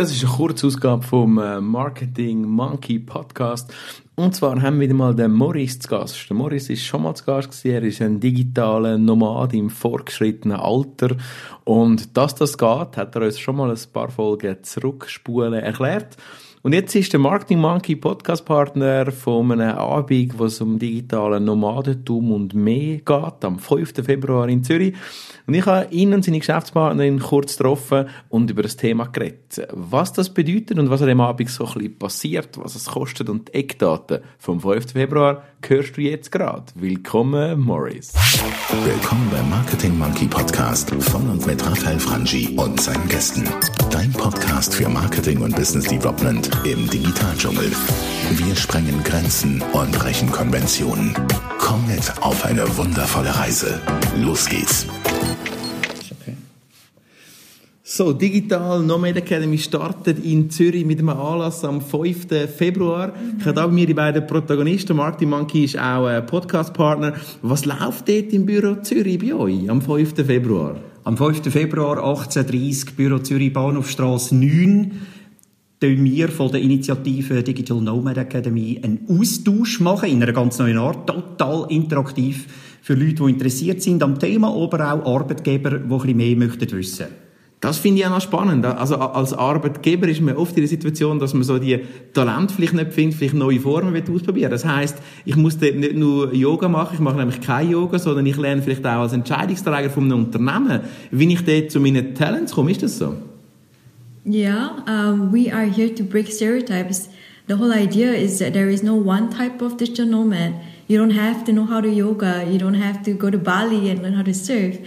Das ist eine Kurzausgabe vom äh, Marketing Monkey Podcast. Und zwar haben wir wieder mal den Morris zu Gast. Der Morris ist schon mal zu Gast gewesen. Er ist ein digitaler Nomad im fortgeschrittenen Alter. Und dass das geht, hat er uns schon mal ein paar Folgen zurückspulen erklärt. Und jetzt ist der Marketing Monkey Podcast Partner von einem Abend, wo es um digitalen Nomadentum und mehr geht, am 5. Februar in Zürich. Und ich habe ihn und seine Geschäftspartnerin kurz getroffen und über das Thema geredet. Was das bedeutet und was an dem Abend so ein bisschen passiert, was es kostet und die Eckdaten vom 5. Februar, hörst du jetzt gerade. Willkommen, Morris. Willkommen beim Marketing Monkey Podcast von und mit Raphael Frangi und seinen Gästen. Dein Podcast für Marketing und Business Development im Digitaldschungel. Wir sprengen Grenzen und brechen Konventionen. Komm mit auf eine wundervolle Reise. Los geht's. So, Digital Nomad Academy startet in Zürich mit einem Anlass am 5. Februar. Ich habe bei mir die beiden Protagonisten. Martin Monkey ist auch ein Podcast-Partner. Was läuft dort im Büro Zürich bei euch am 5. Februar? Am 5. Februar 1830 Büro Zürich Bahnhofstrasse 9 tun wir von der Initiative Digital Nomad Academy einen Austausch machen in einer ganz neuen Art, total interaktiv für Leute, die interessiert sind am Thema, aber auch Arbeitgeber, die ein bisschen mehr möchten wissen das finde ich auch noch spannend. Also als Arbeitgeber ist man oft in der Situation, dass man so die Talent vielleicht nicht findet, vielleicht neue Formen ausprobieren Das heißt, ich muss dort nicht nur Yoga machen, ich mache nämlich kein Yoga, sondern ich lerne vielleicht auch als Entscheidungsträger von einem Unternehmen, wie ich dort zu meinen Talents komme. Ist das so? Yeah, um, we are here to break stereotypes. The whole idea is that there is no one type of digital nomad. You don't have to know how to yoga. You don't have to go to Bali and learn how to surf.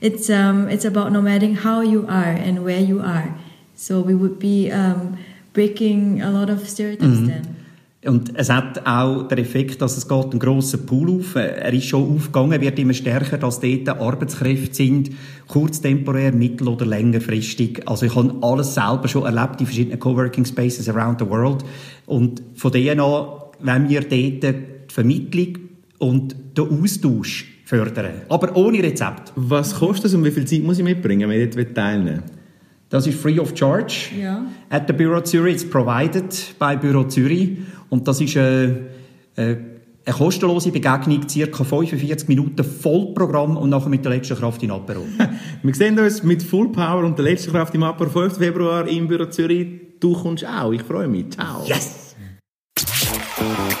It's um, it's about nomading how you are and where you are. So we would be um, breaking a lot of stereotypes mhm. then. Und es hat auch den Effekt, dass es geht einen grossen Pool auf. Er ist schon aufgegangen, wird immer stärker, dass dort Arbeitskräfte sind, kurztemporär, mittel- oder längerfristig. Also ich habe alles selber schon erlebt in verschiedenen Coworking Spaces around the world. Und von denen an, wenn wir dort die Vermittlung und den Austausch fördern. Aber ohne Rezept. Was kostet es und wie viel Zeit muss ich mitbringen, wenn ich dort teilnehmen Das ist free of charge. Ja. At the Büro Zürich. It's provided bei Büro Zürich. Und das ist eine, eine, eine kostenlose Begegnung, circa 45 Minuten Vollprogramm und nachher mit der letzten Kraft in Apero. Wir sehen uns mit Full Power und der letzten Kraft im Apero 5. Februar im Büro Zürich. Du kommst auch. Ich freue mich. Ciao. Yes!